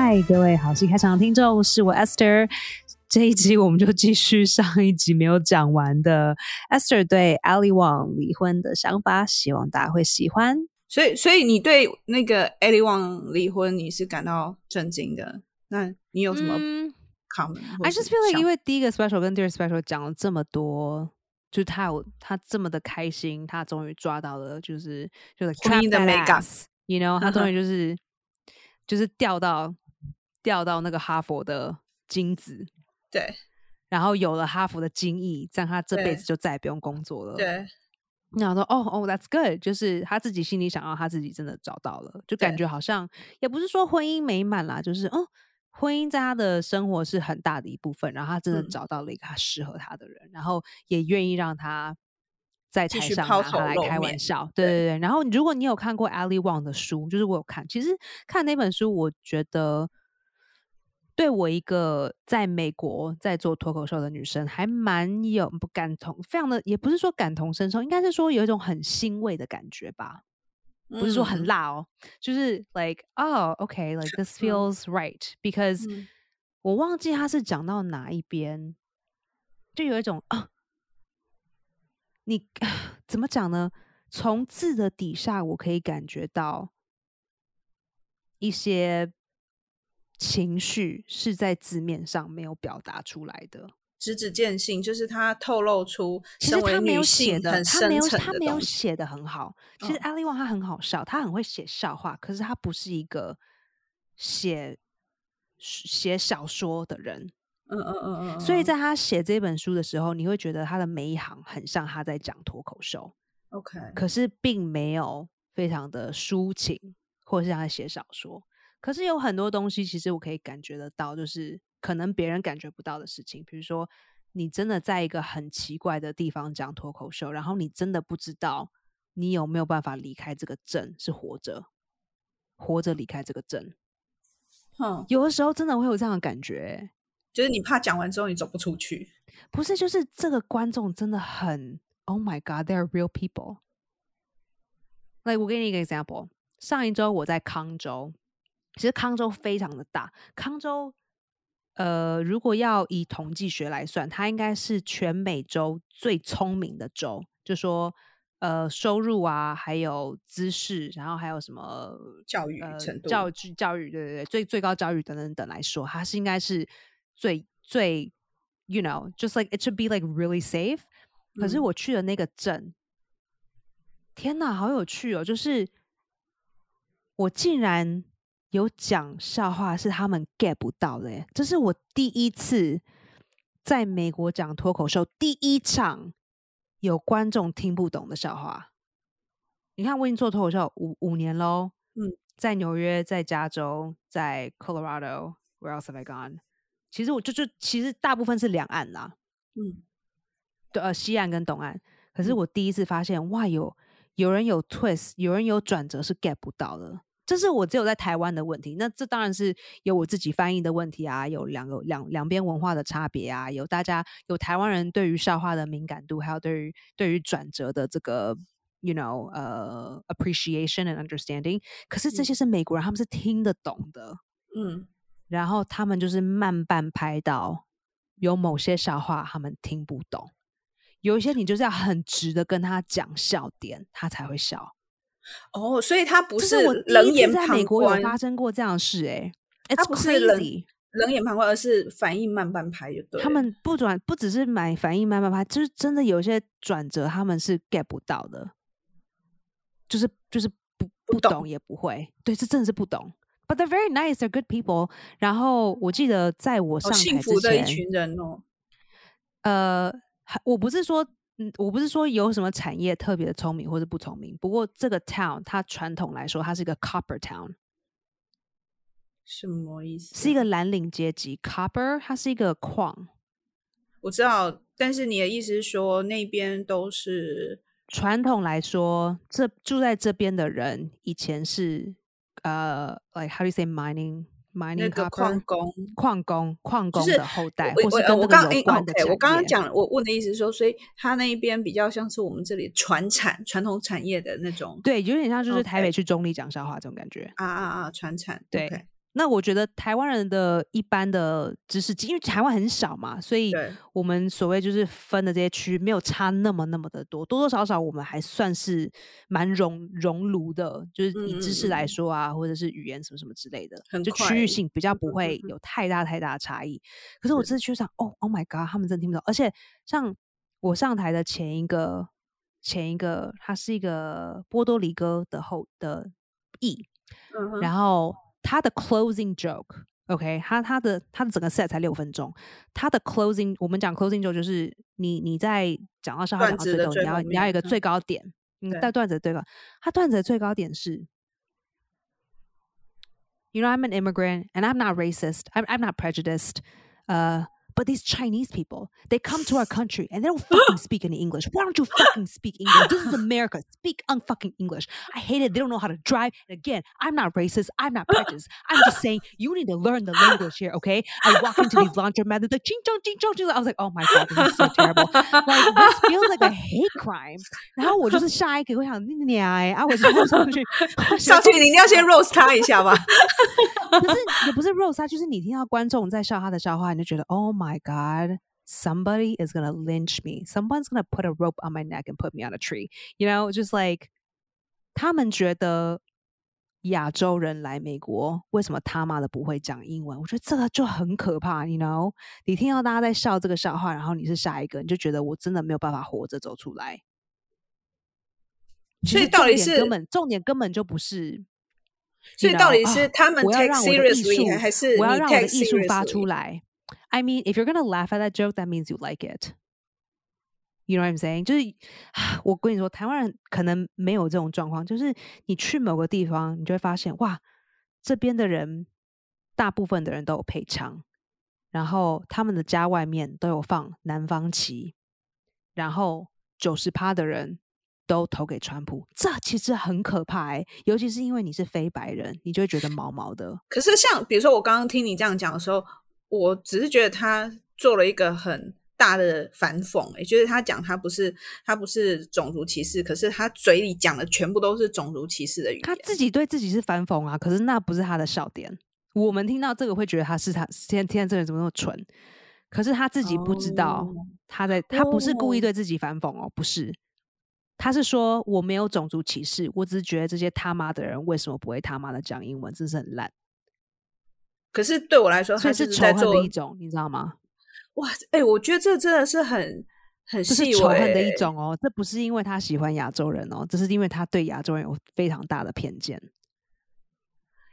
嗨，各位好戏开场的听众，是我 Esther。这一集我们就继续上一集没有讲完的 Esther 对 Ali Wong 离婚的想法，希望大家会喜欢。所以，所以你对那个 Ali Wong 离婚你是感到震惊的？那你有什么 comment？I just feel like 因为第一个 special 跟第二个 special 讲了这么多，就是他有他这么的开心，他终于抓到了，就是就是婚姻的美感，you know，他终于就是就是掉到掉到那个哈佛的金子。对，然后有了哈佛的精益，这样他这辈子就再也不用工作了。对，然后说哦哦，That's good，就是他自己心里想要，他自己真的找到了，就感觉好像也不是说婚姻美满啦，就是哦，婚姻在他的生活是很大的一部分，然后他真的找到了一个他适合他的人，然后也愿意让他在台上拿他来开玩笑。对对对。然后如果你有看过 Ali Wong 的书，就是我有看，其实看那本书，我觉得。对我一个在美国在做脱口秀的女生，还蛮有不感同，非常的也不是说感同身受，应该是说有一种很欣慰的感觉吧。不是说很辣哦，就是 like oh okay like this feels right because 我忘记他是讲到哪一边，就有一种啊，你怎么讲呢？从字的底下，我可以感觉到一些。情绪是在字面上没有表达出来的，直指见性，就是他透露出，其实他没有写的，他没有他没有写的很好。其实阿里旺他很好笑，他很会写笑话，可是他不是一个写写小说的人。嗯嗯嗯嗯。所以在他写这本书的时候，你会觉得他的每一行很像他在讲脱口秀。OK，可是并没有非常的抒情，或者是他写小说。可是有很多东西，其实我可以感觉得到，就是可能别人感觉不到的事情。比如说，你真的在一个很奇怪的地方讲脱口秀，然后你真的不知道你有没有办法离开这个镇，是活着，活着离开这个镇。嗯，有的时候真的会有这样的感觉，就是你怕讲完之后你走不出去。不是，就是这个观众真的很，Oh my God，they are real people。来，我给你一个 example。上一周我在康州。其实康州非常的大，康州，呃，如果要以统计学来算，它应该是全美洲最聪明的州。就说，呃，收入啊，还有知识，然后还有什么教育程度、教育、教育，对对对，最最高教育等等等来说，它是应该是最最，you know，just like it should be like really safe。可是我去的那个镇，天哪，好有趣哦！就是我竟然。有讲笑话是他们 get 不到的，这是我第一次在美国讲脱口秀，第一场有观众听不懂的笑话。你看，我已经做脱口秀五五年喽，嗯，在纽约，在加州，在 Colorado，Where else have I gone？其实我就就其实大部分是两岸啦，嗯，对，呃，西岸跟东岸。可是我第一次发现，哇，有有人有 twist，有人有转折是 get 不到的。这是我只有在台湾的问题，那这当然是有我自己翻译的问题啊，有两个两两边文化的差别啊，有大家有台湾人对于笑话的敏感度，还有对于对于转折的这个，you know，呃，appreciation and understanding。可是这些是美国人，他们是听得懂的，嗯，然后他们就是慢半拍到有某些笑话他们听不懂，有一些你就是要很直的跟他讲笑点，他才会笑。哦，所以他不是冷眼旁观。在美国有发生过这样的事，哎，他不是冷冷眼旁观，而是反应慢半拍，就对。他们不转，不只是买反应慢半拍，就是真的有些转折，他们是 get 不到的，就是就是不不懂也不会。对，这真的是不懂。But they're very nice, they're good people。然后我记得在我上台之前，一群人哦。呃，我不是说。嗯，我不是说有什么产业特别的聪明或者不聪明，不过这个 town 它传统来说它是一个 copper town，什么意思？是一个蓝领阶级 copper，它是一个矿。我知道，但是你的意思是说那边都是传统来说，这住在这边的人以前是呃，like how do you say mining？那个矿工、矿工、矿工的后代，我我我刚哎，OK，我刚刚讲，我问的意思是说，所以他那一边比较像是我们这里传产、传统产业的那种，对，有点像就是台北去中立讲笑话这种感觉啊啊啊，传产，对。那我觉得台湾人的一般的知识，因为台湾很小嘛，所以我们所谓就是分的这些区没有差那么那么的多，多多少少我们还算是蛮熔熔炉的，就是以知识来说啊，或者是语言什么什么之类的，就区域性比较不会有太大太大的差异。可是我这次去上，哦，Oh my God，他们真的听不懂，而且像我上台的前一个前一个，他是一个波多黎各的后的裔，然后。他的 closing joke，OK，他他的他的整个 set 才六分钟，他的 closing，我们讲 closing joke 就是你你在讲到上海讲到最后，你要你要有一个最高点，嗯，在段子的最高，他段子的最高点是，You know I'm an immigrant and I'm not racist, I'm I'm not prejudiced, uh. But these Chinese people, they come to our country and they don't fucking speak any English. Why don't you fucking speak English? This is America. Speak unfucking English. I hate it. They don't know how to drive. And again, I'm not racist. I'm not prejudiced. I'm just saying you need to learn the language here, okay? I walk into these laundromats, they're like, ching chong, ching chong, ching. I was like, oh my god, this is so terrible. Like this feels like a hate crime. 然后我就是下一个，我想你哎，啊，我就上去，上去你一定要先 roast 他一下吧。可是也不是 roast 他，就是你听到观众在笑他的笑话，你就觉得 oh my My God, somebody is going to lynch me. Someone's going to put a rope on my neck and put me on a tree. You know, just like 他们觉得亚洲人来美国，为什么他妈的不会讲英文？我觉得这个就很可怕。You know，你听到大家在笑这个笑话，然后你是下一个，你就觉得我真的没有办法活着走出来。所以到底是根本重点根本就不是，所以到底是他们 take seriously 还是我要让我的艺术发出来？I mean, if you're gonna laugh at that joke, that means you like it. You know what I'm saying？就是 我跟你说，台湾人可能没有这种状况，就是你去某个地方，你就会发现，哇，这边的人大部分的人都有配枪，然后他们的家外面都有放南方旗，然后九十趴的人都投给川普，这其实很可怕，尤其是因为你是非白人，你就会觉得毛毛的。可是像比如说我刚刚听你这样讲的时候。我只是觉得他做了一个很大的反讽，也就是他讲他不是他不是种族歧视，可是他嘴里讲的全部都是种族歧视的语言。他自己对自己是反讽啊，可是那不是他的笑点。我们听到这个会觉得他是他天在这人怎么那么蠢？可是他自己不知道他在他不是故意对自己反讽哦，不是，他是说我没有种族歧视，我只是觉得这些他妈的人为什么不会他妈的讲英文，真是很烂。可是对我来说，他是仇恨的一种，你知道吗？哇，哎，我觉得这真的是很很细仇恨的一种哦。这不是因为他喜欢亚洲人哦，这是因为他对亚洲人有非常大的偏见。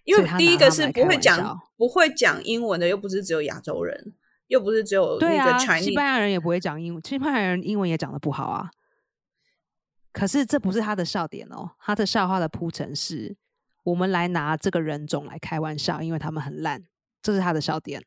因为第一个是不会讲不会讲英文的，又不是只有亚洲人，又不是只有对啊西班牙人也不会讲英文，西班牙人英文也讲的不好啊。可是这不是他的笑点哦，他的笑话的铺陈是。我们来拿这个人种来开玩笑，因为他们很烂，这是他的笑点。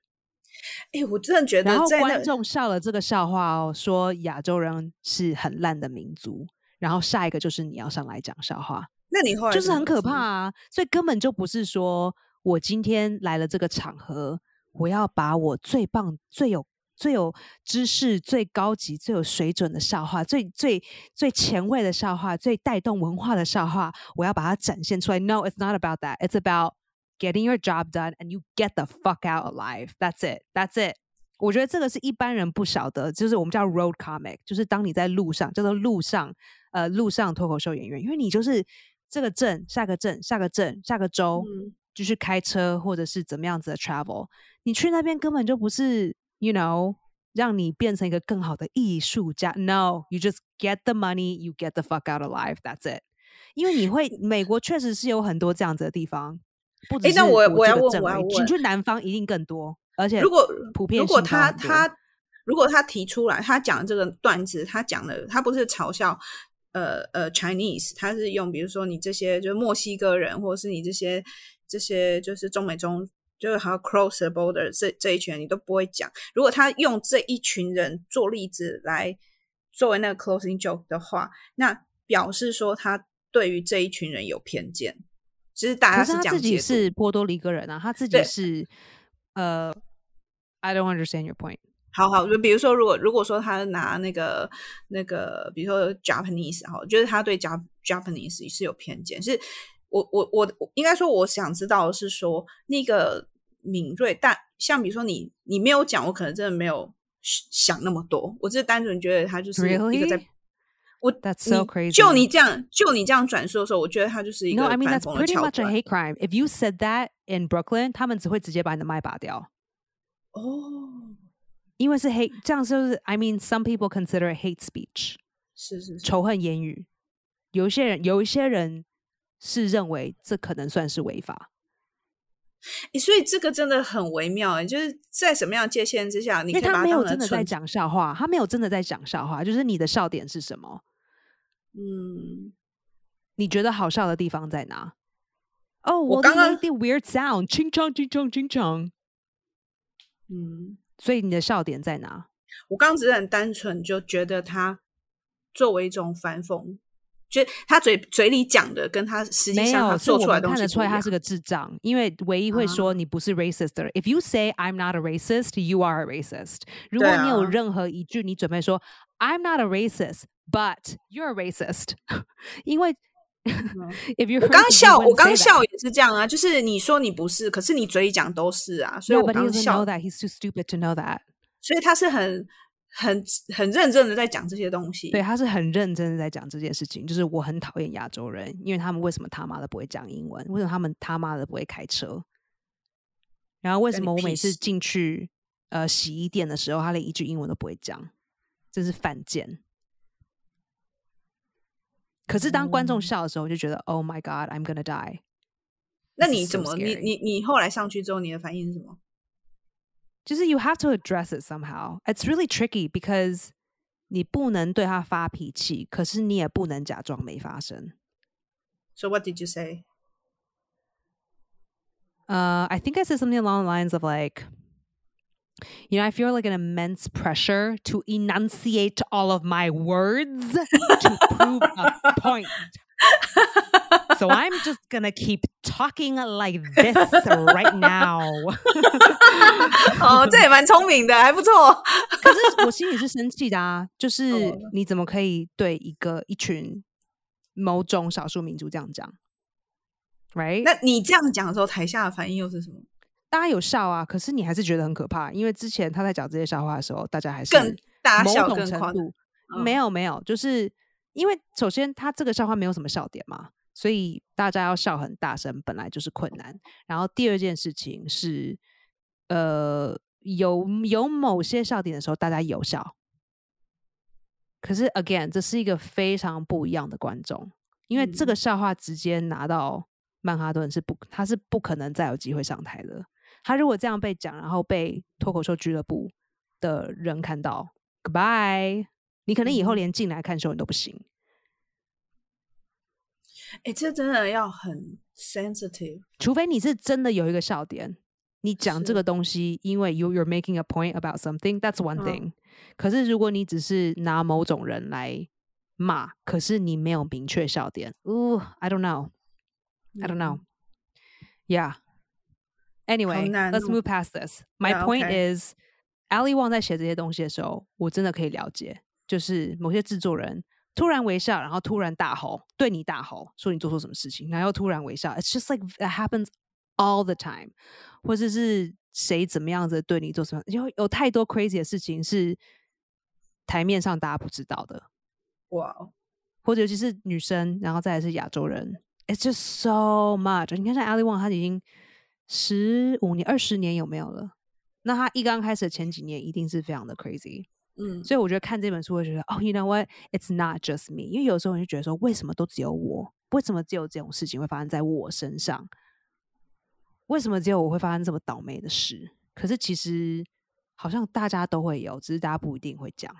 哎，我真的觉得，然后观众笑了这个笑话哦，说亚洲人是很烂的民族，然后下一个就是你要上来讲笑话，那你后来就是很可怕啊！所以根本就不是说我今天来了这个场合，我要把我最棒、最有。最有知识、最高级、最有水准的笑话，最最最前卫的笑话，最带动文化的笑话，我要把它展现出来。No, it's not about that. It's about getting your job done and you get the fuck out alive. That's it. That's it. 我觉得这个是一般人不晓得，就是我们叫 road comic，就是当你在路上，叫做路上呃路上脱口秀演员，因为你就是这个镇、下个镇、下个镇、下个州，就是开车或者是怎么样子的 travel，你去那边根本就不是。you know，让你变成一个更好的艺术家。No，you just get the money, you get the fuck out of life. That's it. 因为你会，美国确实是有很多这样子的地方。 哎，那我我要问，我要问，你去南方一定更多，而且如果普遍，如果他他如果他提出来，他讲这个段子，他讲的他不是嘲笑呃呃 Chinese，他是用比如说你这些就是墨西哥人，或者是你这些这些就是中美中。就是还有 cross the border 这这一群你都不会讲。如果他用这一群人做例子来作为那个 closing joke 的话，那表示说他对于这一群人有偏见。其实大家是讲自己是波多黎各人啊，他自己是呃，I don't understand your point。好好，就比如说，如果如果说他拿那个那个，比如说 Japanese 哈，就是他对 Jap Japanese 是有偏见，是我我我我应该说，我想知道的是说那个敏锐，但像比如说你你没有讲，我可能真的没有想那么多，我只是单纯觉得他就是一个在。我 That's so crazy. 就你这样，就你这样转述的时候，我觉得他就是一个 No, I mean that's pretty much a。hate crime. If you said that in Brooklyn，他们只会直接把你的麦拔掉，哦，因为是 hate，这样就是 I mean some people consider hate speech，是是是，仇恨言语。有一些人，有一些人是认为这可能算是违法，诶所以这个真的很微妙诶，就是在什么样界限之下，你他没有真的在讲笑话，他没有真的在讲笑话，就是你的笑点是什么？嗯，你觉得好笑的地方在哪？哦，我我刚刚 weird sound，清唱清唱清唱，嗯，所以你的笑点在哪？我刚刚只是很单纯就觉得他作为一种反讽，就他嘴嘴里讲的跟他实际上做出来的东看得出来他是个智障，因为唯一会说你不是 racist 的人。If you say I'm not a racist, you are a racist。如果你有啊任何一句你准备说 I'm not a racist, but you're a racist，因为 if you 我刚笑，我刚笑也是这样啊，就是你说你不是，可是你嘴里讲都是啊，所以我刚笑 know，that. He's too stupid to know that. 所以他是很很很认真的在讲这些东西。对，他是很认真的在讲这件事情，就是我很讨厌亚洲人，因为他们为什么他妈的不会讲英文？为什么他们他妈的不会开车？然后为什么我每次进去呃洗衣店的时候，他连一句英文都不会讲？真是犯贱。可是当观众哦笑的时候，我就觉得、Oh my God, I'm gonna die。那你怎 so 么？你你你后来上去之后，你的反应是什么？就是 you have to address it somehow. It's really tricky because 你不能对他发脾气，可是你也不能假装没发生。 So what did you say? Uh, I think I said something along the lines of like, you know, I feel like an immense pressure to enunciate all of my words to prove a point. So I'm just gonna keep talking like this right now. 哦，这也蛮聪明的，还不错。可是我心里是生气的啊，就是哦你怎么可以对一个一群某种少数民族这样讲？Right？那你这样讲的时候，台下的反应又是什么？大家有笑啊，可是你还是觉得很可怕，因为之前他在讲这些笑话的时候，大家还是更大笑更夸程度嗯没有没有，就是因为首先他这个笑话没有什么笑点嘛，所以大家要笑很大声本来就是困难。然后第二件事情是，呃，有有某些笑点的时候，大家有笑，可是 again 这是一个非常不一样的观众，因为这个嗯笑话直接拿到曼哈顿是不，他是不可能再有机会上台的。他如果这样被讲，然后被脱口秀俱乐部的人看到，goodbye，你可能以后嗯连进来看秀你都不行。哎，这真的要很 sensitive。除非你是真的有一个笑点，你讲这个东西，因为 you you're making a point about something，that's one 嗯 thing、可是如果你只是拿某种人来骂，可是你没有明确笑点，呜、i don't know，I don't 嗯 know。Yeah. Anyway, 难 let's 哦 move past this. My point okay. is, Ali Wong 在写这些东西的时候，我真的可以了解，就是某些制作人突然微笑，然后突然大吼，对你大吼，说你做错什么事情，然后又突然微笑。It's just like that happens all the time，或者是谁怎么样子对你做什么，有有太多 crazy 的事情是台面上大家不知道的。哇哦，或者尤其是女生，然后再来是亚洲人，It's just so much。你看像 Ali Wong，他已经十五年、二十年有没有了？那他一刚开始的前几年一定是非常的 crazy。嗯，所以我觉得看这本书会觉得，哦，you know what，it's not just me。因为有时候你就觉得说，为什么都只有我？为什么只有这种事情会发生在我身上？为什么只有我会发生这么倒霉的事？可是其实好像大家都会有，只是大家不一定会讲。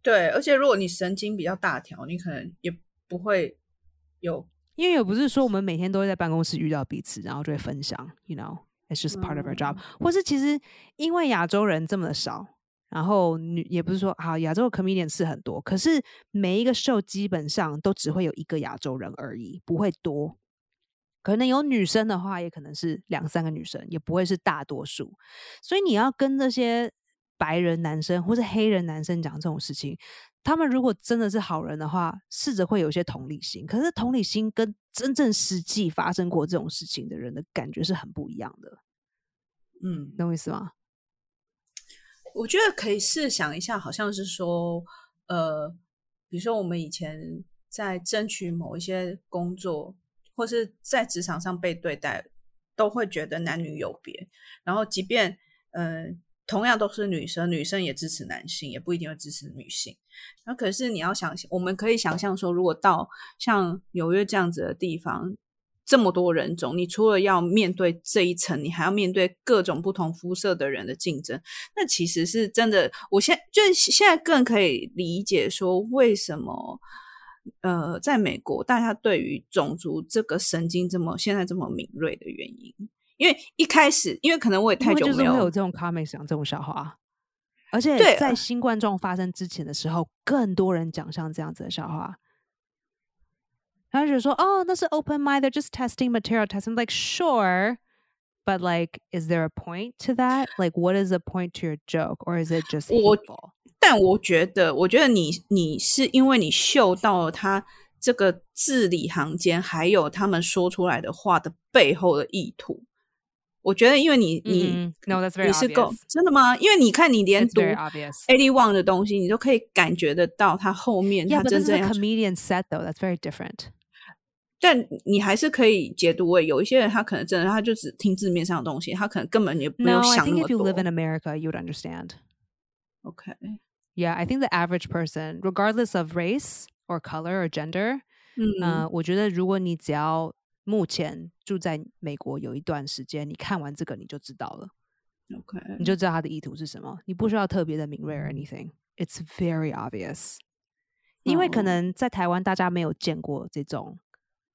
对，而且如果你神经比较大条，你可能也不会有因为也不是说我们每天都会在办公室遇到彼此，然后就会分享，you know，it's just part of our job、或是其实因为亚洲人这么的少，然后女也不是说好亚洲的 comedian 是很多，可是每一个 show 基本上都只会有一个亚洲人而已，不会多。可能有女生的话，也可能是两三个女生，也不会是大多数。所以你要跟这些白人男生或是黑人男生讲这种事情，他们如果真的是好人的话，试着会有一些同理心。可是同理心跟真正实际发生过这种事情的人的感觉是很不一样的。嗯，懂我意思吗？我觉得可以试想一下，好像是说，呃，比如说我们以前在争取某一些工作，或是在职场上被对待，都会觉得男女有别。然后，即便呃，同样都是女生，女生也支持男性，也不一定会支持女性。那可是你要想，我们可以想象说，如果到像纽约这样子的地方。这么多人种，你除了要面对这一层，你还要面对各种不同肤色的人的竞争。那其实是真的，我现就现在更可以理解说，为什么呃，在美国大家对于种族这个神经这么现在这么敏锐的原因。因为一开始，因为可能我也太久没有有这种 comics 讲这种笑话，而且在新冠状发生之前的时候，更多人讲像这样子的笑话。然后就说哦，那是 open mind, they're just testing material testing. Like sure, but like, is there a point to that? Like, what is the point to your joke, or is it just 我？但我觉得，我觉得你你是因为你嗅到了他这个字里行间，还有他们说出来的话的背后的意图。我觉得，因为你你 no that's very 你是够真的吗？因为你看你连读 Eddie Wang 的东西，你都可以感觉得到他后面他真正 comedian set though that's very different。但你还是可以解读为有一些人他可能真的他就只听字面上的东西，他可能根本也没有想那么多。No, I think if you live in America, you would understand. Okay. Yeah, I think the average person, regardless of race or color or gender, 嗯、呃，我觉得如果你只要 目前住在美国有一段时间，你看完这个你就知道了。OK，你就知道他的意图是什么。你不需要特别的敏锐 or anything. It's very obvious. 因为可能在台湾大家没有见过这种。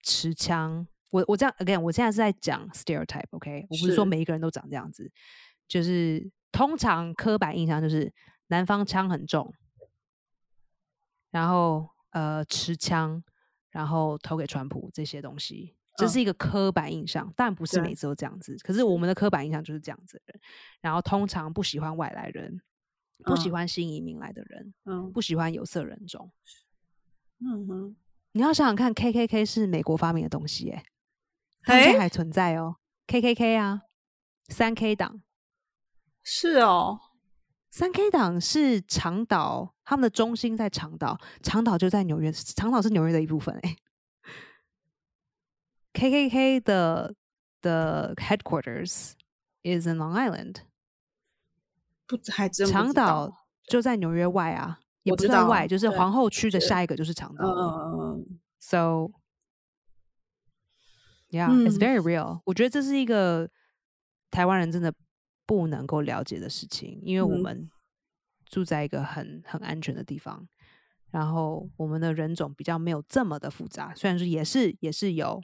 持枪，我我这样 again，我现在是在讲 stereotype，OK，我不是说每一个人都长这样子，就是通常刻板印象就是南方枪很重，然后呃持枪，然后投给川普这些东西，这是一个刻板印象，但不是每次都这样子。可是我们的刻板印象就是这样子的人，然后通常不喜欢外来人，不喜欢新移民来的人，嗯，不喜欢有色人种，嗯哼。你要想想看，K K K 是美国发明的东西，哎，现在还存在哦。K K K 啊，三 K 党是哦，三 K 党是长岛，他们的中心在长岛，长岛就在纽约，长岛是纽约的一部分，哎。K K 的的 headquarters is in Long Island，不还真长岛就在纽约外啊。也不算外，就是皇后区的下一个就是长岛。So, yeah, it's very real. 我觉得这是一个台湾人真的不能够了解的事情，因为我们住在一个很很安全的地方，然后我们的人种比较没有这么的复杂。虽然说也是也是有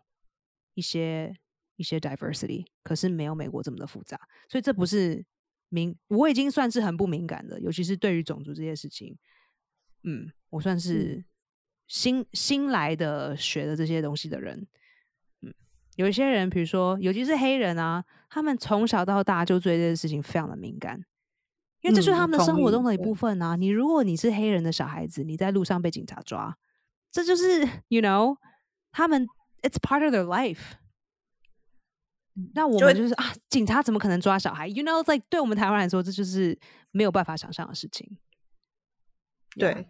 一些一些 diversity，可是没有美国这么的复杂。所以这不是敏，我已经算是很不敏感的，尤其是对于种族这些事情。嗯，我算是新新来的学的这些东西的人。嗯，有一些人，比如说，尤其是黑人啊，他们从小到大就对这件事情非常的敏感，因为这是他们的生活中的一部分啊。你如果你是黑人的小孩子，你在路上被警察抓，这就是 you know 他们 it's part of their life。那我们就是啊，警察怎么可能抓小孩？You know，在对我们台湾来说，这就是没有办法想象的事情。对。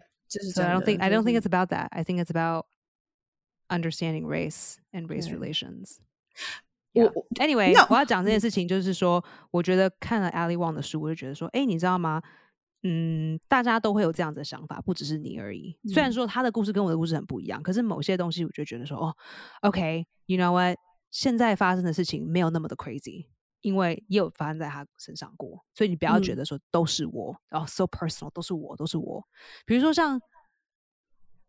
So I don't think I don't think it's about that. I think it's about understanding race and race relations. 我 anyway，我要讲这件事情，就是说，我觉得看了 Ali Wong 的书，我就觉得说，哎，你知道吗？ 嗯，大家都会有这样子的想法，不只是你而已。虽然说他的故事跟我的故事很不一样，可是某些东西，我就觉得说，哦，OK，you know what？现在发生的事情没有那么的 crazy。因为也有发生在他身上过，所以你不要觉得说都是我，然后 so personal 都是我，都是我。比如说像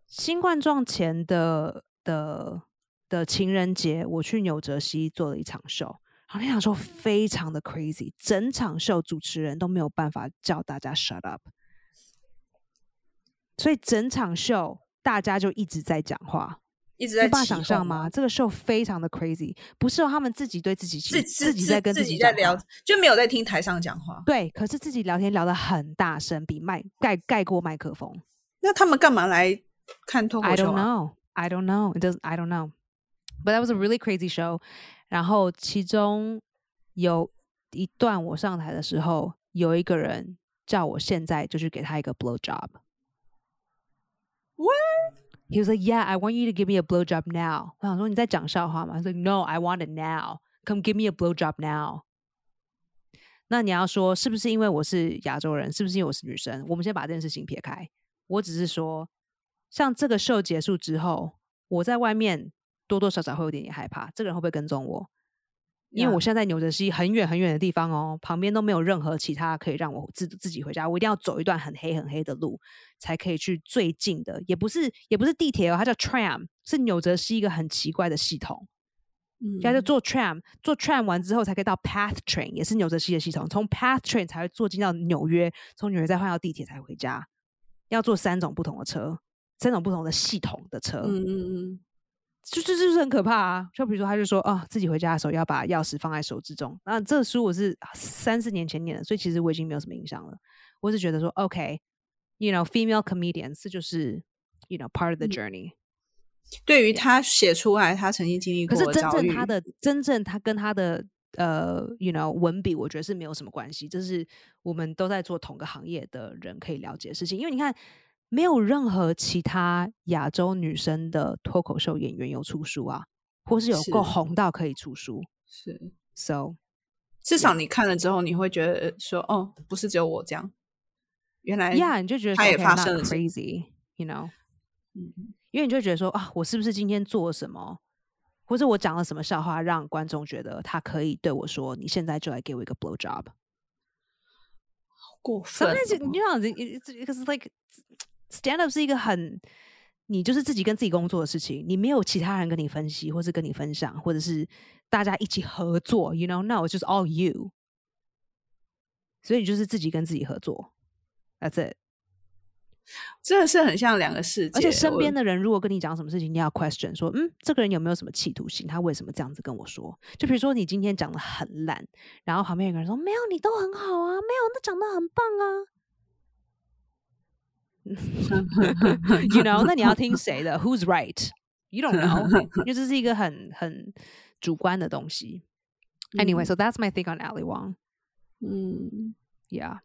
新冠状前的的的情人节，我去纽泽西做了一场秀，然后那场秀非常的 crazy，整场秀主持人都没有办法叫大家 shut up，所以整场秀大家就一直在讲话。一直在想象吗？？这个 show 非常的 crazy，不是哦，他们自己对自己自自己在跟自己己在聊，就没有在听台上讲话。对，可是自己聊天聊得很大声，比麦盖盖过麦克风。那他们干嘛来看脱口 I don't 啊？know. I don't know. It doesn't. I don't know. But that was a really crazy show. 然后其中有一段我上台的时候，有一个人叫我现在就去给他一个 blow job。What? He was like, "Yeah, I want you to give me a blow job now." 我想说你在讲笑话吗？他说，"No, I want it now. Come give me a blow job now." 那你要说是不是因为我是亚洲人？是不是因为我是女生？我们先把这件事情撇开。我只是说，像这个秀结束之后，我在外面多多少少会有点点害怕，这个人会不会跟踪我？因为我.现在在纽泽西很远很远的地方哦，旁边都没有任何其他可以让我自自己回家，我一定要走一段很黑很黑的路，才可以去最近的，也不是也不是地铁哦，它叫 tram，是纽泽西一个很奇怪的系统。嗯现在就坐 tram，坐 tram 完之后才可以到 path train，也是纽泽西的系统。从 path train 才会坐进到纽约，从纽约再换到地铁才回家。要坐三种不同的车，三种不同的系统的车，嗯嗯嗯，就这就是很可怕啊！就比如说，他就说啊，自己回家的时候要把钥匙放在手之中。那这个书我是三四年前念的，所以其实我已经没有什么印象了。我是觉得说，OK，you、know，female comedians 这就是 you know part of the 嗯 journey。对于他写出来他曾经经历过可是真正他的真正他跟他的呃，you know 文笔，我觉得是没有什么关系。这是我们都在做同个行业的人可以了解的事情。因为你看，没有任何其他亚洲女生的脱口秀演员有出书啊，或是有够是红到可以出书。是 So 至少你看了之后，你会觉得说，哦，不是只有我这样，原来 yeah，你就觉得他也发生了 crazy，you know。嗯因为你就会觉得说啊，我是不是今天做了什么，或者我讲了什么笑话，让观众觉得他可以对我说，你现在就来给我一个 blow job。过分 Sometimes 哦 you know, it- it's because like stand up 是一个很你就是自己跟自己工作的事情，你没有其他人跟你分析，或是跟你分享，或者是大家一起合作。You know, no, it's just all you。所以你就是自己跟自己合作，That's it。真的是很像两个世界。而且身我边的人如果跟你讲什么事情，你要 question 说，嗯，这个人有没有什么企图心？他为什么这样子跟我说？就比如说你今天讲的很烂，然后旁边有个人说，没有，你都很好啊，没有，那讲的很棒啊。you know，那你要听谁的？Who's right? You don't know，因为这是一个很很主观的东西。Anyway, 嗯 so that's my thing on Ali Wong. 嗯， Yeah，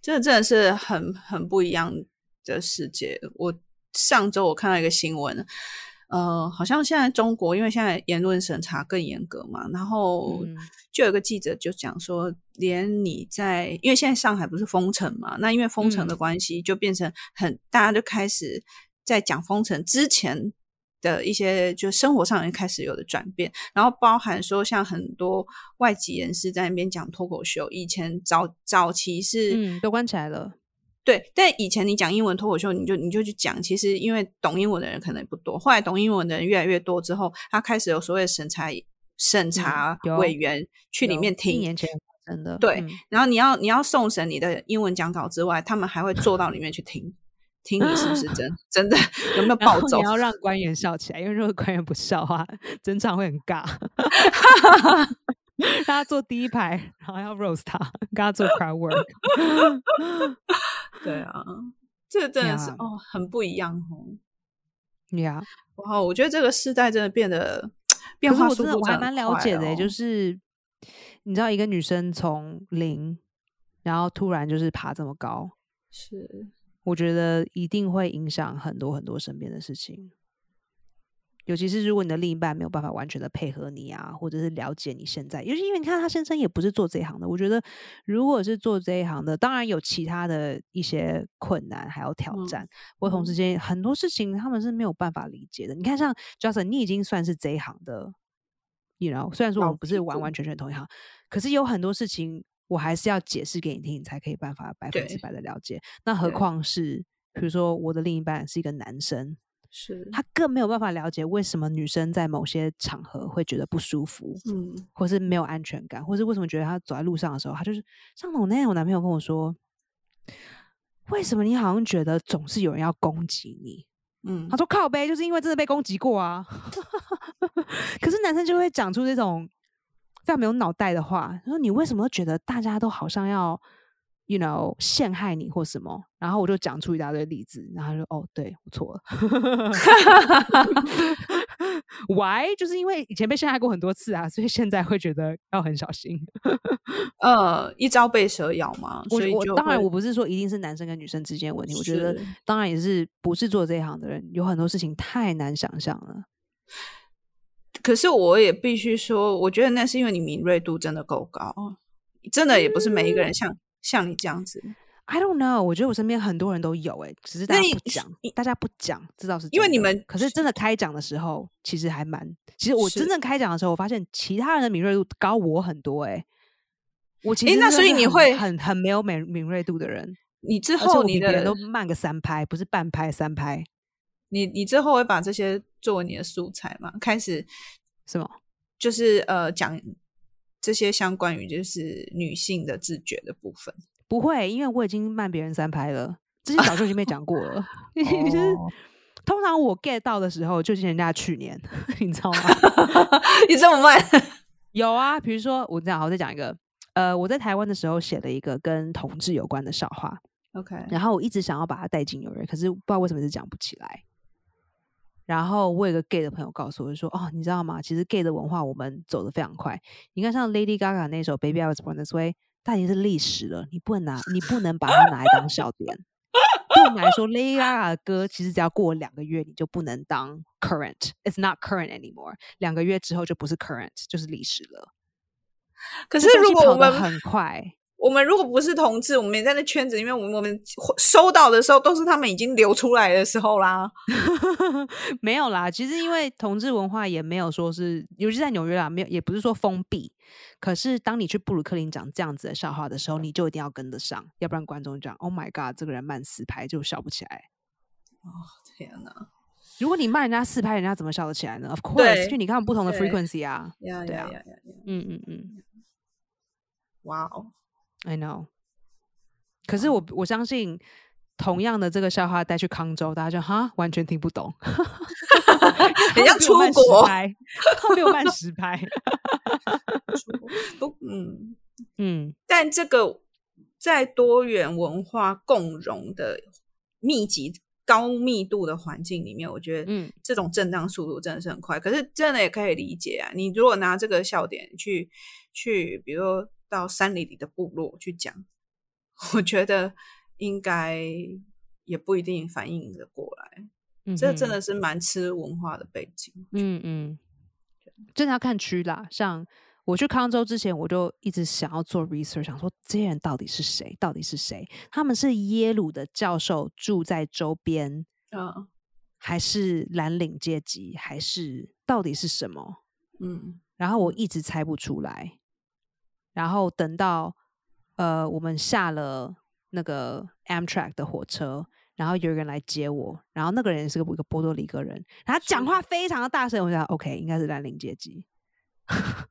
这真的是很很不一样的世界。我上周我看到一个新闻， 呃，好像现在中国因为现在言论审查更严格嘛，然后嗯就有个记者就讲说，连你在因为现在上海不是封城嘛，那因为封城的嗯关系，就变成很大家就开始在讲封城之前。的一些就生活上也开始有的转变，然后包含说像很多外籍人士在那边讲脱口秀，以前早早期是嗯，都关起来了。对，但以前你讲英文脱口秀，你就你就去讲，其实因为懂英文的人可能不多。后来懂英文的人越来越多之后，他开始有所谓的审查审查委员去里面听，年前发生的，对嗯然后你要你要送审你的英文讲稿之外，他们还会坐到里面去听，听你是不是真 真的有没有暴走你。要让官员笑起来，因为如果官员不笑的话，整场会很尬。让他坐第一排，然后要 roast 他，跟他做 crowd work。对啊，这个真的是哦，很不一样哦。yeah，然后我觉得这个时代真的变得变化速我真的我还蛮了解的、就是你知道一个女生从零，然后突然就是爬这么高，是我觉得一定会影响很多很多身边的事情。尤其是如果你的另一半没有办法完全的配合你啊，或者是了解你现在，尤其因为你看他先生也不是做这一行的，我觉得如果是做这一行的，当然有其他的一些困难还有挑嗯战。我同时嗯间很多事情他们是没有办法理解的。你看，像 Justin，你已经算是这一行的，you know，虽然说我们不是完完全全同一行，可是有很多事情我还是要解释给你听，你才可以办法百分之百的了解。那何况是比如说我的另一半是一个男生，是，他更没有办法了解为什么女生在某些场合会觉得不舒服，嗯或是没有安全感，或是为什么觉得他走在路上的时候，他就是像我那天我男朋友跟我说，为什么你好像觉得总是有人要攻击你？嗯他，说靠背，就是因为真的被攻击过啊。可是男生就会讲出这种非常没有脑袋的话，他说你为什么会觉得大家都好像要，you know 陷害你或什么？然后我就讲出一大堆例子，然后他说哦，对我错了。Why？就是因为以前被陷害过很多次啊，所以现在会觉得要很小心。呃，一朝被蛇咬嘛，我所以就我当然我不是说一定是男生跟女生之间的问题，我觉得是当然也是不是做这一行的人，有很多事情太难想象了。可是我也必须说，我觉得那是因为你敏锐度真的够高，真的也不是每一个嗯人像像你这样子，I don't know，我觉得我身边很多人都有哎、只是大家不讲，大家不讲，知道是因为你们。可是真的开讲的时候，其实还蛮，其实我真正开讲的时候，我发现其他人的敏锐度高我很多哎、我其实诶那所以你会很很没有敏敏锐度的人，你之后你的人的都慢个三拍，不是半拍三拍，你你之后会把这些作为你的素材嘛？开始什么？就是呃讲这些相关于就是女性的自觉的部分。不会，因为我已经慢别人三拍了，之前早就已经被讲过了。就是哦通常我 get 到的时候，就是人家去年，你知道吗？你这么慢，有啊，比如说我这样，好，我再讲一个。呃，我在台湾的时候写了一个跟同志有关的笑话，OK，然后我一直想要把它带进纽约，可是不知道为什么是讲不起来。然后我有个 gay 的朋友告诉我就说：“哦，你知道吗？其实 gay 的文化我们走得非常快。你看，像 Lady Gaga 那首《Baby I Was Born This Way》，它已经是历史了，你不能拿，你不能把它拿来当笑点。对我们来说，Lady Gaga 的歌其实只要过两个月，你就不能当 current。It's not current anymore。两个月之后就不是 current，就是历史了。可是如果我们很快，我们如果不是同志，我们也在那圈子里面，我们我们收到的时候都是他们已经流出来的时候啦。没有啦，其实因为同志文化也没有说是，尤其在纽约啦，没有也不是说封闭。可是当你去布鲁克林讲这样子的笑话的时候，你就一定要跟得上，要不然观众讲 “Oh my god”，这个人慢四拍就笑不起来。哦天哪！如果你慢人家四拍，人家怎么笑得起来呢？Of course，因为你看不同的 frequency 啊。对啊！嗯嗯嗯哇哦，，I know。可是我我相信，同样的这个笑话带去康州，大家就哈完全听不懂，很像出国拍，比我慢十拍。不，嗯，嗯但这个在多元文化共融的密集、高密度的环境里面，我觉得嗯这种震荡速度真的是很快。可是真的也可以理解啊，你如果拿这个笑点去去，比如说到山里里的部落去讲，我觉得应该也不一定反应的过来。嗯，这真的是蛮吃文化的背景。嗯嗯，真的要看区啦。像我去康州之前，我就一直想要做 research，想说这些人到底是谁？到底是谁？他们是耶鲁的教授住在周边，嗯还是蓝领阶级，还是到底是什么？嗯然后我一直猜不出来。然后等到呃，我们下了那个 Amtrak 的火车，然后有人来接我，然后那个人是个一个波多黎各人，然后他讲话非常的大声，我想 OK 应该是蓝领阶级。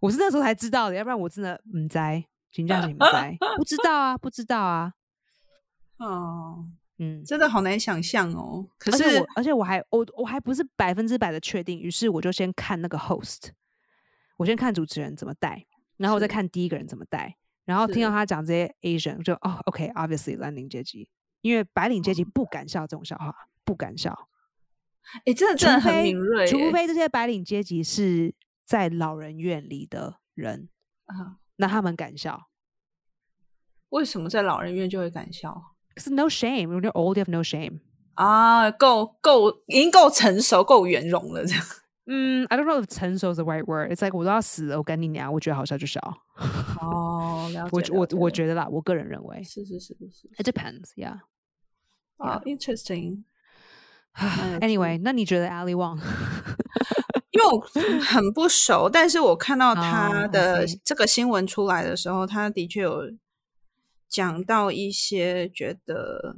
我是那时候才知道的，要不然我真的唔知，请假你们知，不知道啊，不知道啊，哦，嗯。真的好难想象哦。可是而且我，而且我还我我还不是百分之百的确定，于是我就先看那个 host，我先看主持人怎么带，然后我再看第一个人怎么带，然后听到他讲这些 Asian，就哦，OK，obviously、蓝领阶级，因为白领阶级哦不敢笑这种笑话，不敢笑，哎，真的真的很非敏锐耶，除非这些白领阶级是在老人院里的人，啊，那他们敢笑。为什么在老人院就会敢笑可是 no shame，when you're old you have no shame。啊？够够，已经够成熟，够圆融了，这样。嗯，I don't know if 成熟 is the right word。It's like 我都要死了，我跟你娘！我觉得好笑就笑。哦，了我我我觉得啦，我个人认为是是是是是，it depends，yeah。啊，interesting。蛮有趣 Anyway，那你觉得 Ali Wong？因为我很不熟，但是我看到哦他的这个新闻出来的时候，他的确有讲到一些觉得，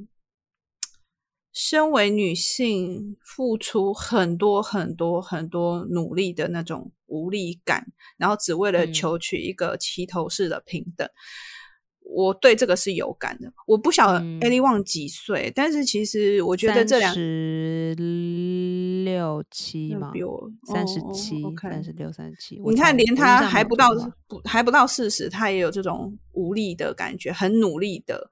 身为女性付出很多很多很多努力的那种无力感，然后只为了嗯求取一个齐头式的平等。我对这个是有感的。我不晓得嗯 a l i 旺几岁，但是其实我觉得这两十六七嘛，比我三十哦七、三十六、三十七。你看，连他还不到还不到四十，他也有这种无力的感觉，很努力的。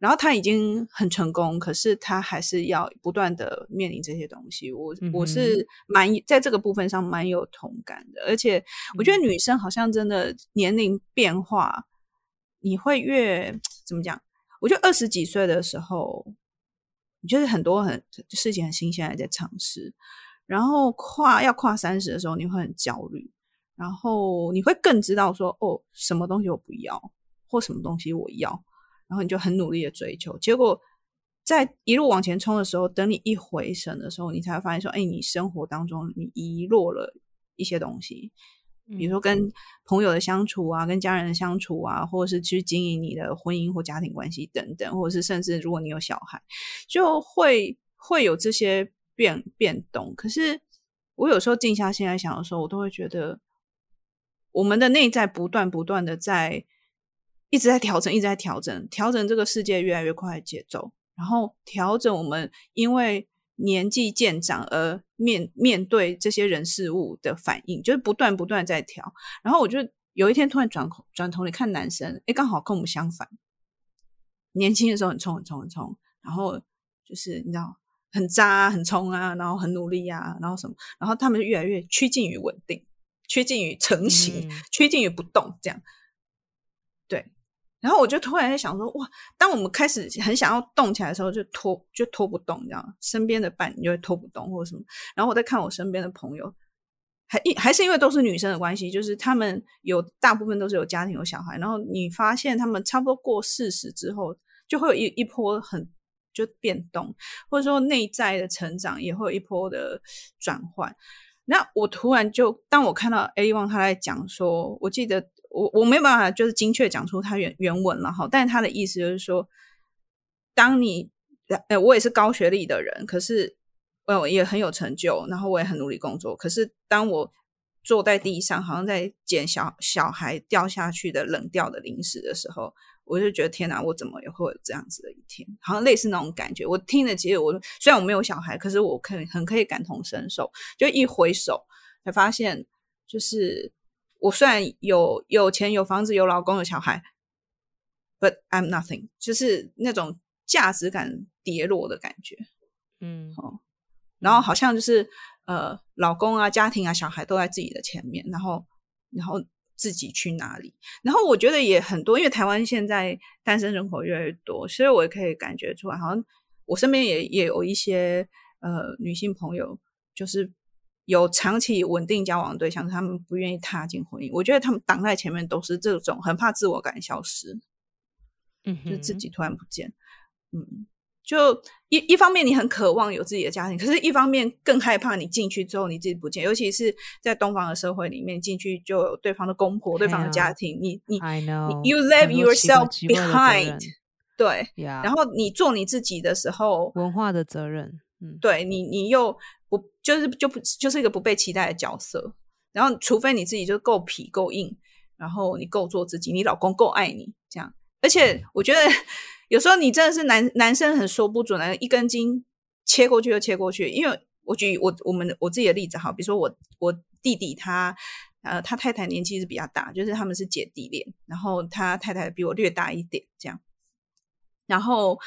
然后他已经很成功，可是他还是要不断的面临这些东西。我、我是蛮在这个部分上蛮有同感的，而且我嗯觉得女生好像真的年龄变化，你会越怎么讲？我觉得二十几岁的时候，你就是很多很事情很新鲜，还在尝试。然后跨要跨三十的时候，你会很焦虑，然后你会更知道说，哦，什么东西我不要，或什么东西我要，然后你就很努力的追求。结果在一路往前冲的时候，等你一回神的时候，你才会发现说，哎，你生活当中你遗落了一些东西，比如说跟朋友的相处啊，跟家人的相处啊，或者是去经营你的婚姻或家庭关系等等，或者是甚至如果你有小孩，就会会有这些变变动。可是我有时候静下心来想的时候，我都会觉得我们的内在不断不断的在一直在调整，一直在调整，调整这个世界越来越快的节奏，然后调整我们因为年纪渐长而面面对这些人事物的反应，就是不断不断在调。然后我就有一天突然转头转头你看男生，哎，刚好跟我们相反，年轻的时候很冲很冲很冲，然后就是你知道很渣很冲啊，然后很努力啊，然后什么，然后他们就越来越趋近于稳定，趋近于成型，嗯趋近于不动这样。然后我就突然在想说，哇，当我们开始很想要动起来的时候，就拖就拖不动，这样身边的伴你就会拖不动或者什么。然后我在看我身边的朋友，还一还是因为都是女生的关系，就是他们有大部分都是有家庭有小孩，然后你发现他们差不多过四十之后，就会有一一波很就变动，或者说内在的成长也会有一波的转换。那我突然就当我看到 A 旺他在讲说，我记得我我没有办法就是精确讲出他原原文了哈，但是他的意思就是说，当你呃我也是高学历的人，可是呃也很有成就，然后我也很努力工作，可是当我坐在地上，好像在捡小小孩掉下去的冷掉的零食的时候，我就觉得天哪，我怎么也会有这样子的一天？好像类似那种感觉。我听了，其实我虽然我没有小孩，可是我可以很可以感同身受。就一回首，才发现，就是我虽然有有钱、有房子、有老公、有小孩，but I'm nothing，就是那种价值感跌落的感觉。嗯然后好像就是呃，老公啊、家庭啊、小孩都在自己的前面，然后然后自己去哪里？然后我觉得也很多，因为台湾现在单身人口越来越多，所以我也可以感觉出来，好像我身边也也有一些呃女性朋友，就是有长期稳定交往的对象，他们不愿意踏进婚姻。我觉得他们挡在前面都是这种很怕自我感消失，嗯，就自己突然不见，嗯。就一一方面你很渴望有自己的家庭，可是一方面更害怕你进去之后你自己不见，尤其是在东方的社会里面，进去就有对方的公婆、对方的家庭，你你 I know 你 you leave yourself behind，任对，呀，然后你做你自己的时候，文化的责任，嗯，对你你又不就是就不就是一个不被期待的角色，然后除非你自己就够皮够硬，然后你够做自己，你老公够爱你，这样，而且我觉得。有时候你真的是男男生很说不准的，一根筋切过去就切过去。因为我举我我们我自己的例子哈，比如说我我弟弟他呃他太太年纪是比较大，就是他们是姐弟恋，然后他太太比我略大一点这样，然后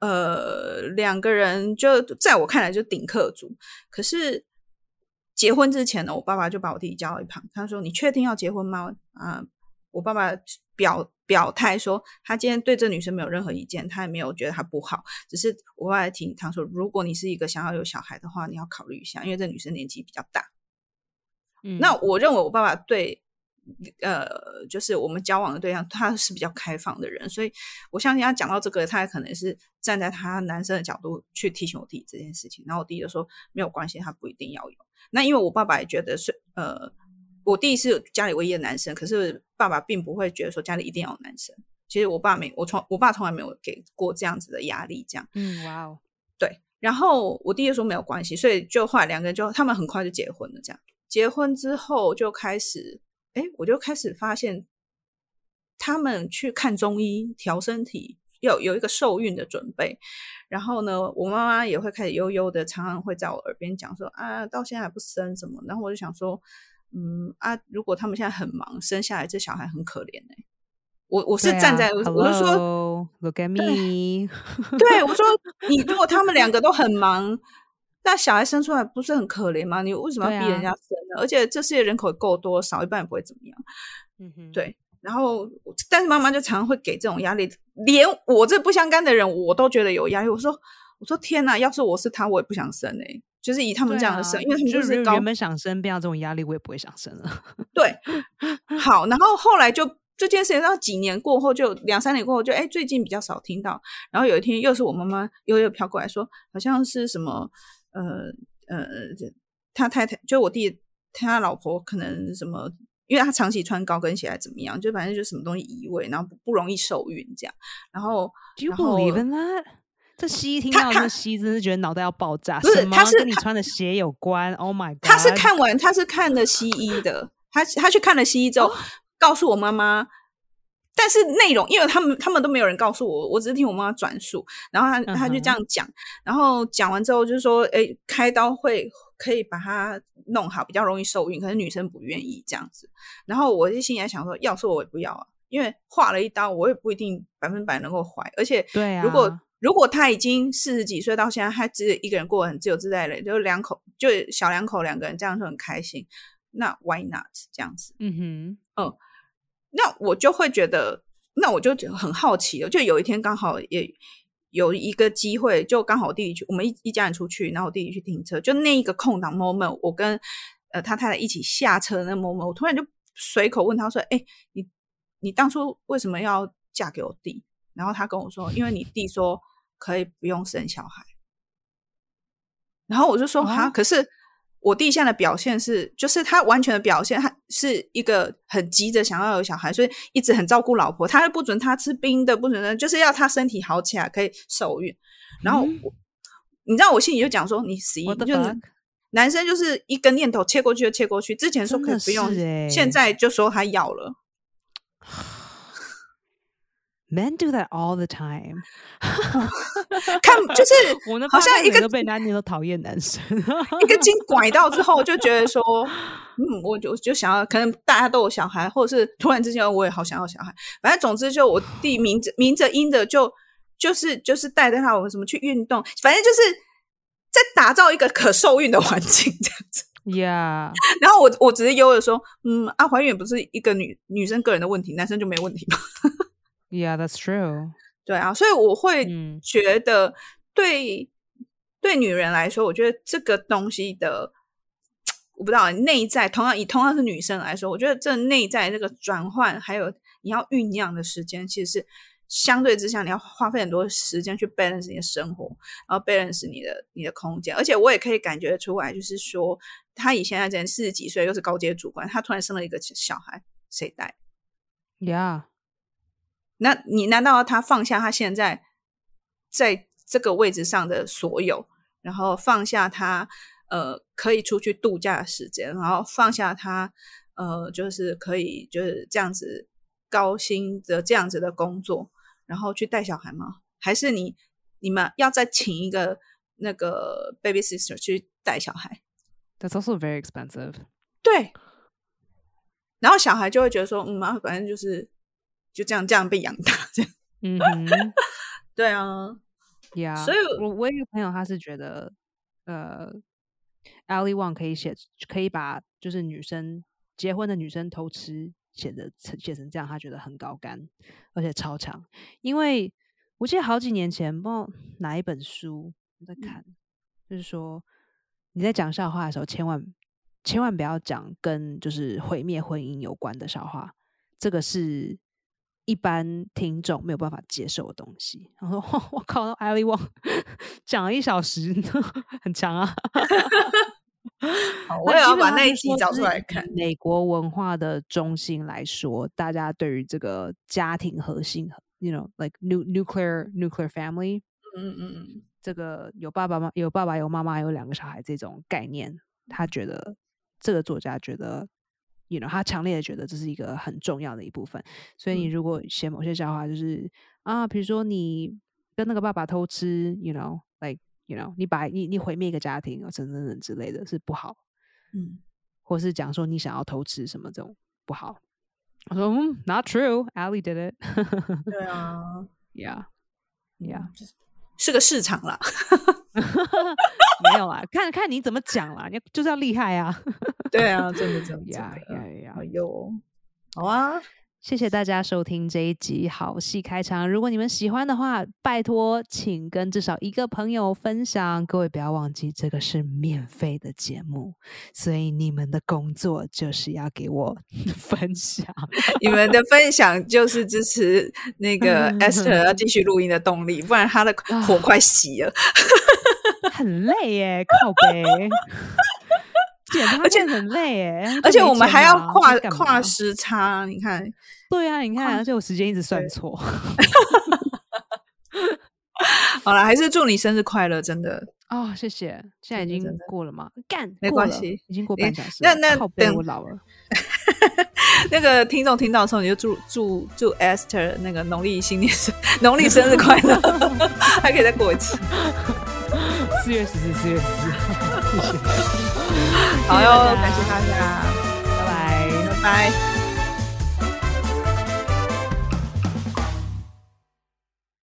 呃两个人就在我看来就顶客族，可是结婚之前呢，我爸爸就把我弟弟叫到一旁，他说：“你确定要结婚吗？”啊、我爸爸表表态说，他今天对这女生没有任何意见，他也没有觉得她不好，只是我爸爸提他说，如果你是一个想要有小孩的话，你要考虑一下，因为这女生年纪比较大。嗯那我认为我爸爸对呃，就是我们交往的对象，他是比较开放的人，所以我相信他讲到这个，他可能是站在他男生的角度去提醒我弟这件事情。然后我弟就说没有关系，他不一定要有。那因为我爸爸也觉得是呃。我弟是家里唯一的男生，可是爸爸并不会觉得说家里一定要有男生。其实我爸没，我从我爸从来没有给过这样子的压力，这样。嗯，哇哦，对。然后我弟就说没有关系，所以就后来两个人就他们很快就结婚了，这样。结婚之后就开始，哎，我就开始发现他们去看中医调身体，要有一个受孕的准备。然后呢，我妈妈也会开始悠悠的，常常会在我耳边讲说啊，到现在还不生什么。然后我就想说，嗯啊，如果他们现在很忙，生下来这小孩很可怜哎。我我是站在，我就说，Look at me，对我说，你如果他们两个都很忙，那小孩生出来不是很可怜吗？你为什么要逼人家生呢？而且这世界人口够多，少一半也不会怎么样。嗯哼，对。然后，但是妈妈就常常会给这种压力，连我这不相干的人，我都觉得有压力。我说，我说天哪，要是我是他，我也不想生哎。就是以他们这样的生，因为他们就是原本想生，变到这种压力，我也不会想生了。对，好，然后后来就。这件事情到几年过后，就两三年过后，就哎，最近比较少听到。然后有一天，又是我妈妈又又飘过来说，好像是什么呃呃，他太太就我弟他老婆可能什么，因为他长期穿高跟鞋还怎么样，就反正就什么东西移位，然后不容易受孕这样。然后然后这西医听到这西医真是觉得脑袋要爆炸。不是，他是跟你穿的鞋有关。Oh my god！他是看完，他是看了西医的，他他去看了西医之后。告诉我妈妈，但是内容，因为他们他们都没有人告诉我，我只是听我妈妈转述，然后他他就这样讲，然后讲完之后就是说，哎，开刀会可以把它弄好，比较容易受孕，可是女生不愿意这样子，然后我就心里在想说，要是我也不要啊，因为划了一刀，我也不一定百分百能够怀，而且对啊，如果如果他已经四十几岁到现在还只一个人过得很自由自在的，就两口就小两口两个人这样就很开心，那 why not 这样子？嗯哼，嗯。那我就会觉得，那我就很好奇了。就有一天刚好也有一个机会，就刚好我弟弟去，我们一一家人出去，然后我弟弟去停车，就那一个空档 moment，我跟呃他太太一起下车那 moment，我突然就随口问他说：“哎，你你当初为什么要嫁给我弟？”然后他跟我说：“因为你弟说可以不用生小孩。”然后我就说：“哈，可是。”我弟现在的表现是，就是他完全的表现，他是一个很急着想要有小孩，所以一直很照顾老婆。他又不准他吃冰的，不准，就是要他身体好起来可以受孕。然后你知道我心里就讲说，你死一就是男生就是一根念头切过去就切过去。之前说可以不用，现在就说他要了。Men do that all the time。看，就是 好像一个被男女都讨厌男生，一个筋拐到之后，就觉得说，嗯，我就就想要，可能大家都有小孩，或者是突然之间我也好想要小孩。反正总之，就我弟明着明着阴着，就就是就是带着他，我们什么去运动，反正就是在打造一个可受孕的环境这样子。Yeah。然后我我只是悠的说，嗯啊，怀孕不是一个女女生个人的问题，男生就没问题吗？Yeah, that's true. 对啊，所以我会觉得，对对女人来说，我觉得这个东西的，我不知道内在，同样以同样是女生来说，我觉得这内在这个转换，还有你要酝酿的时间，其实是相对之下，你要花费很多时间去 balance 你的生活，然后 balance 你的你的空间。而且我也可以感觉出来，就是说，她以前在四十几岁，又是高阶主管，她突然生了一个小孩，谁带？Yeah. 那你难道他放下他现在在这个位置上的所有，然后放下他呃可以出去度假的时间，然后放下他呃就是可以就是这样子高薪的这样子的工作，然后去带小孩吗？还是你你们要再请一个那个 baby sister 去带小孩？That's also very expensive。对，然后小孩就会觉得说，嗯啊，反正就是。就这样，这样被养大，这样。嗯，对啊，呀。所以，我我一个朋友，他是觉得，呃，Ali Wong 可以写，可以把就是女生结婚的女生偷吃写的写成这样，他觉得很高干，而且超强。因为我记得好几年前，不知道哪一本书我在看，就是说你在讲笑话的时候，千万千万不要讲跟就是毁灭婚姻有关的笑话，这个是。一般听众没有办法接受的东西，然后说：“ 我靠，艾利旺讲了一小时，很强啊！”我也要把那一集找出来看。美国文化的中心来说，大家对于这个家庭核心，you know，like nuclear nuclear family，嗯嗯嗯，这个有爸爸妈有爸爸有妈妈有两个小孩这种概念，他觉得这个作家觉得 you know，他强烈的觉得这是一个很重要的一部分。所以你嗯如果写某些笑话，就是啊，比如说你跟那个爸爸偷吃，you know，like you know，你把你你毁灭一个家庭啊，等等等之类的，是不好。嗯，或是讲说你想要偷吃什么这种不好。我说嗯，not true，Ali did it 对啊，yeah yeah，是是个市场啦。没有啊，看看你怎么讲啦，你就是要厉害啊。对啊，真的真的真呀的。呀呀哎！呦，好啊，谢谢大家收听这一集好戏开场。如果你们喜欢的话，拜托请跟至少一个朋友分享。各位不要忘记，这个是免费的节目，所以你们的工作就是要给我分享。你们的分享就是支持那个 Esther 要继续录音的动力，不然他的火快熄了。很累耶，靠背。剪而且很累耶，而且我们还要跨跨时差，你看。对啊，你看，而且我时间一直算对错。好了，还是祝你生日快乐，真的。哦，谢谢。现在已经过了吗？干，没关系已经过半小时了。那那等我老了。那个听众听到的时候，你就祝祝祝 Esther 那个农历新年生农历生日快乐，还可以再过一次。四月十四，四月十四，谢谢。好哟，感谢大家，拜拜。拜拜。